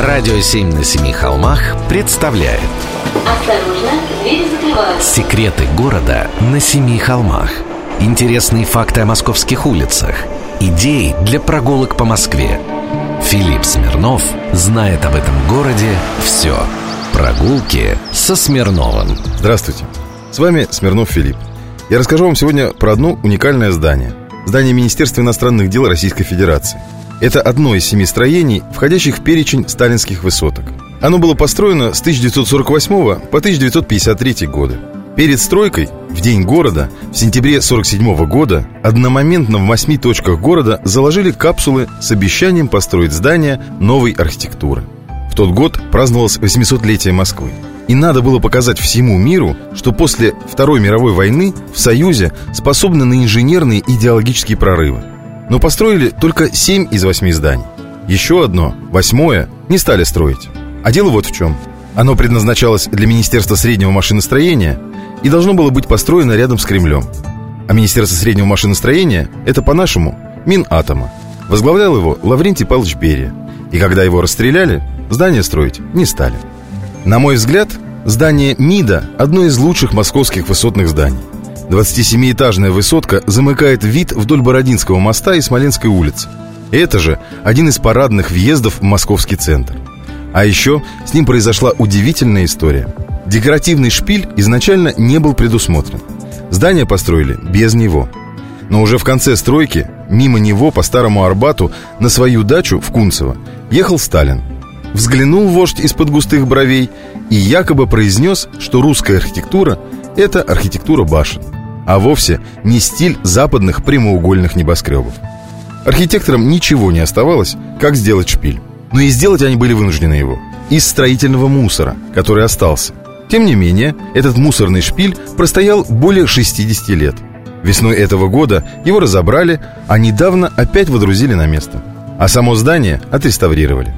Радио «Семь на семи холмах» представляет Осторожно, двери закрываются. Секреты города на семи холмах Интересные факты о московских улицах Идеи для прогулок по Москве Филипп Смирнов знает об этом городе все Прогулки со Смирновым Здравствуйте, с вами Смирнов Филипп. Я расскажу вам сегодня про одно уникальное здание. Здание Министерства иностранных дел Российской Федерации. Это одно из семи строений, входящих в перечень сталинских высоток. Оно было построено с 1948 по 1953 годы. Перед стройкой, в день города, в сентябре 1947 года, одномоментно в восьми точках города заложили капсулы с обещанием построить здание новой архитектуры. В тот год праздновалось 800-летие Москвы. И надо было показать всему миру, что после Второй мировой войны в Союзе способны на инженерные и идеологические прорывы. Но построили только 7 из 8 зданий. Еще одно, восьмое, не стали строить. А дело вот в чем. Оно предназначалось для Министерства среднего машиностроения и должно было быть построено рядом с Кремлем. А Министерство среднего машиностроения – это по-нашему Минатома. Возглавлял его Лаврентий Павлович Берия. И когда его расстреляли, здание строить не стали. На мой взгляд, здание МИДа – одно из лучших московских высотных зданий. 27-этажная высотка замыкает вид вдоль Бородинского моста и Смоленской улицы. Это же один из парадных въездов в московский центр. А еще с ним произошла удивительная история. Декоративный шпиль изначально не был предусмотрен. Здание построили без него. Но уже в конце стройки, мимо него по Старому Арбату, на свою дачу в Кунцево, ехал Сталин – Взглянул вождь из-под густых бровей и якобы произнес, что русская архитектура – это архитектура башен, а вовсе не стиль западных прямоугольных небоскребов. Архитекторам ничего не оставалось, как сделать шпиль. Но и сделать они были вынуждены его из строительного мусора, который остался. Тем не менее, этот мусорный шпиль простоял более 60 лет. Весной этого года его разобрали, а недавно опять водрузили на место. А само здание отреставрировали.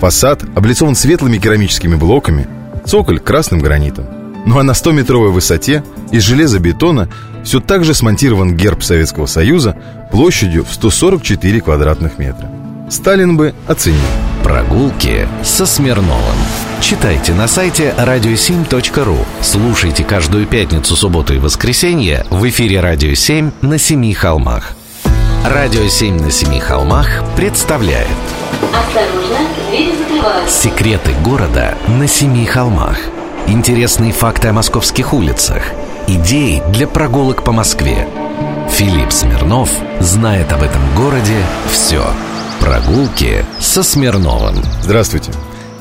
Фасад облицован светлыми керамическими блоками, цоколь красным гранитом. Ну а на 100-метровой высоте из железобетона все так же смонтирован герб Советского Союза площадью в 144 квадратных метра. Сталин бы оценил. Прогулки со Смирновым Читайте на сайте radio7.ru Слушайте каждую пятницу, субботу и воскресенье в эфире «Радио 7» на Семи холмах «Радио 7 на Семи холмах» представляет Осторожно, двери закрываются. Секреты города на Семи холмах Интересные факты о московских улицах Идеи для прогулок по Москве Филипп Смирнов знает об этом городе все Прогулки со Смирновым Здравствуйте,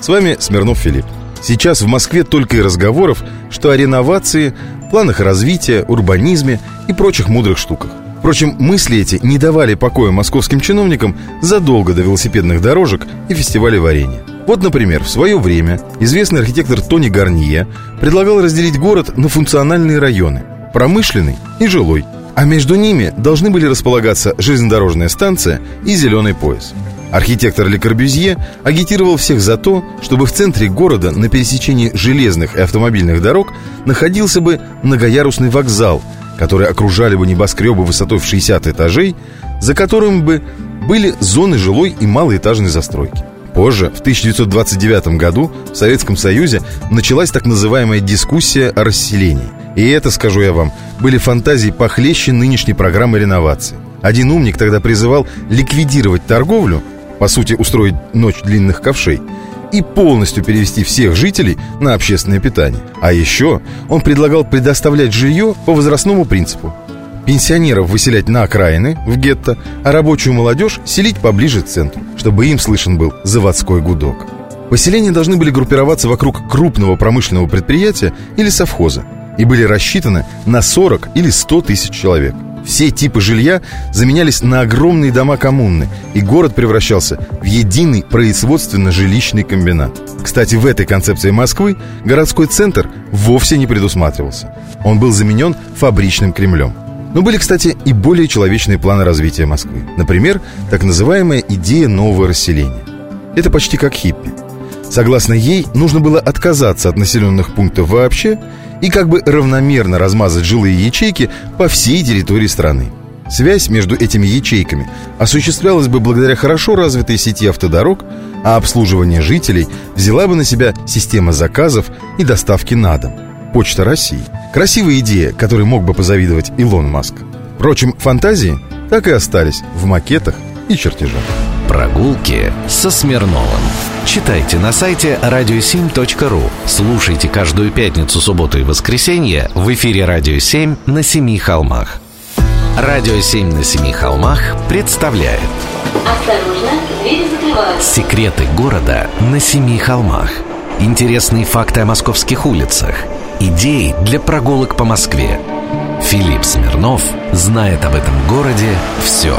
с вами Смирнов Филипп. Сейчас в Москве только и разговоров, что о реновации, планах развития, урбанизме и прочих мудрых штуках. Впрочем, мысли эти не давали покоя московским чиновникам задолго до велосипедных дорожек и фестиваля варенья. Вот, например, в свое время известный архитектор Тони Гарнье предлагал разделить город на функциональные районы – промышленный и жилой. А между ними должны были располагаться железнодорожная станция и зеленый пояс. Архитектор Ле Корбюзье агитировал всех за то, чтобы в центре города на пересечении железных и автомобильных дорог находился бы многоярусный вокзал – которые окружали бы небоскребы высотой в 60 этажей, за которыми бы были зоны жилой и малоэтажной застройки. Позже, в 1929 году, в Советском Союзе началась так называемая дискуссия о расселении. И это, скажу я вам, были фантазии похлеще нынешней программы реновации. Один умник тогда призывал ликвидировать торговлю, по сути, устроить ночь длинных ковшей, и полностью перевести всех жителей на общественное питание. А еще он предлагал предоставлять жилье по возрастному принципу. Пенсионеров выселять на окраины, в гетто, а рабочую молодежь селить поближе к центру, чтобы им слышен был заводской гудок. Поселения должны были группироваться вокруг крупного промышленного предприятия или совхоза и были рассчитаны на 40 или 100 тысяч человек. Все типы жилья заменялись на огромные дома коммуны, и город превращался в единый производственно-жилищный комбинат. Кстати, в этой концепции Москвы городской центр вовсе не предусматривался. Он был заменен фабричным Кремлем. Но были, кстати, и более человечные планы развития Москвы. Например, так называемая идея нового расселения. Это почти как хиппи. Согласно ей, нужно было отказаться от населенных пунктов вообще и как бы равномерно размазать жилые ячейки по всей территории страны. Связь между этими ячейками осуществлялась бы благодаря хорошо развитой сети автодорог, а обслуживание жителей взяла бы на себя система заказов и доставки на дом. Почта России. Красивая идея, которой мог бы позавидовать Илон Маск. Впрочем, фантазии так и остались в макетах и чертежах. Прогулки со Смирновым. Читайте на сайте radio7.ru. Слушайте каждую пятницу, субботу и воскресенье в эфире «Радио 7» на Семи холмах. «Радио 7» на Семи холмах представляет Осторожно, двери закрываются. Секреты города на Семи холмах. Интересные факты о московских улицах. Идеи для прогулок по Москве. Филипп Смирнов знает об этом городе все.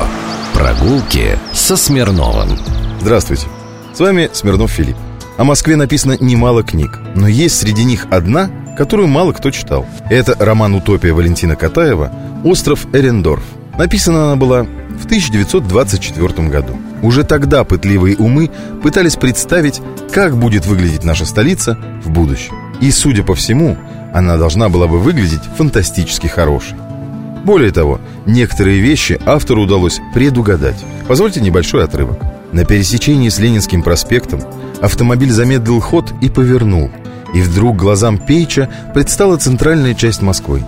Прогулки со Смирновым. Здравствуйте. С вами Смирнов Филипп. О Москве написано немало книг, но есть среди них одна, которую мало кто читал. Это роман «Утопия» Валентина Катаева «Остров Эрендорф». Написана она была в 1924 году. Уже тогда пытливые умы пытались представить, как будет выглядеть наша столица в будущем. И, судя по всему, она должна была бы выглядеть фантастически хорошей. Более того, некоторые вещи автору удалось предугадать. Позвольте небольшой отрывок. На пересечении с Ленинским проспектом автомобиль замедлил ход и повернул. И вдруг глазам Пейча предстала центральная часть Москвы.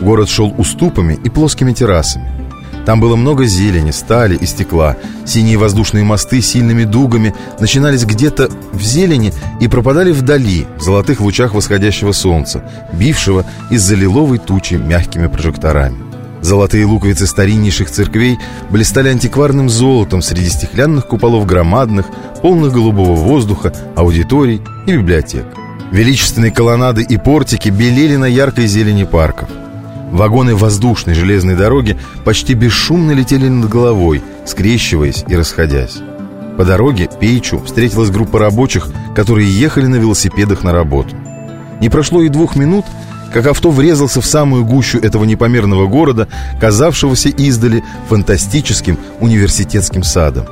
Город шел уступами и плоскими террасами. Там было много зелени, стали и стекла. Синие воздушные мосты с сильными дугами начинались где-то в зелени и пропадали вдали, в золотых лучах восходящего солнца, бившего из-за лиловой тучи мягкими прожекторами. Золотые луковицы стариннейших церквей блистали антикварным золотом среди стеклянных куполов громадных, полных голубого воздуха, аудиторий и библиотек. Величественные колоннады и портики белели на яркой зелени парков. Вагоны воздушной железной дороги почти бесшумно летели над головой, скрещиваясь и расходясь. По дороге Пейчу встретилась группа рабочих, которые ехали на велосипедах на работу. Не прошло и двух минут, как авто врезался в самую гущу этого непомерного города, казавшегося издали фантастическим университетским садом.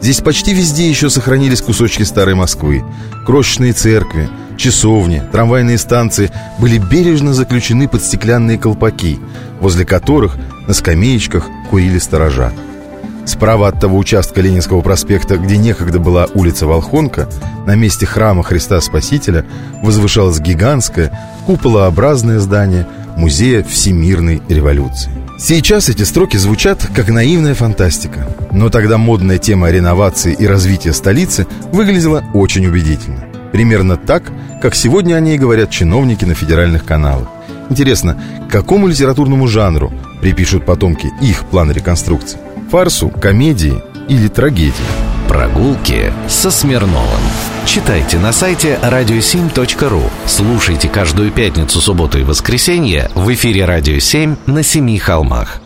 Здесь почти везде еще сохранились кусочки старой Москвы. Крошечные церкви, часовни, трамвайные станции были бережно заключены под стеклянные колпаки, возле которых на скамеечках курили сторожа. Справа от того участка Ленинского проспекта, где некогда была улица Волхонка, на месте храма Христа Спасителя возвышалось гигантское, куполообразное здание Музея Всемирной революции. Сейчас эти строки звучат как наивная фантастика, но тогда модная тема реновации и развития столицы выглядела очень убедительно. Примерно так, как сегодня о ней говорят чиновники на федеральных каналах. Интересно, к какому литературному жанру припишут потомки их план реконструкции? Фарсу, комедии или трагедии? Прогулки со Смирновым. Читайте на сайте radio7.ru. Слушайте каждую пятницу, субботу и воскресенье в эфире «Радио 7» на Семи холмах.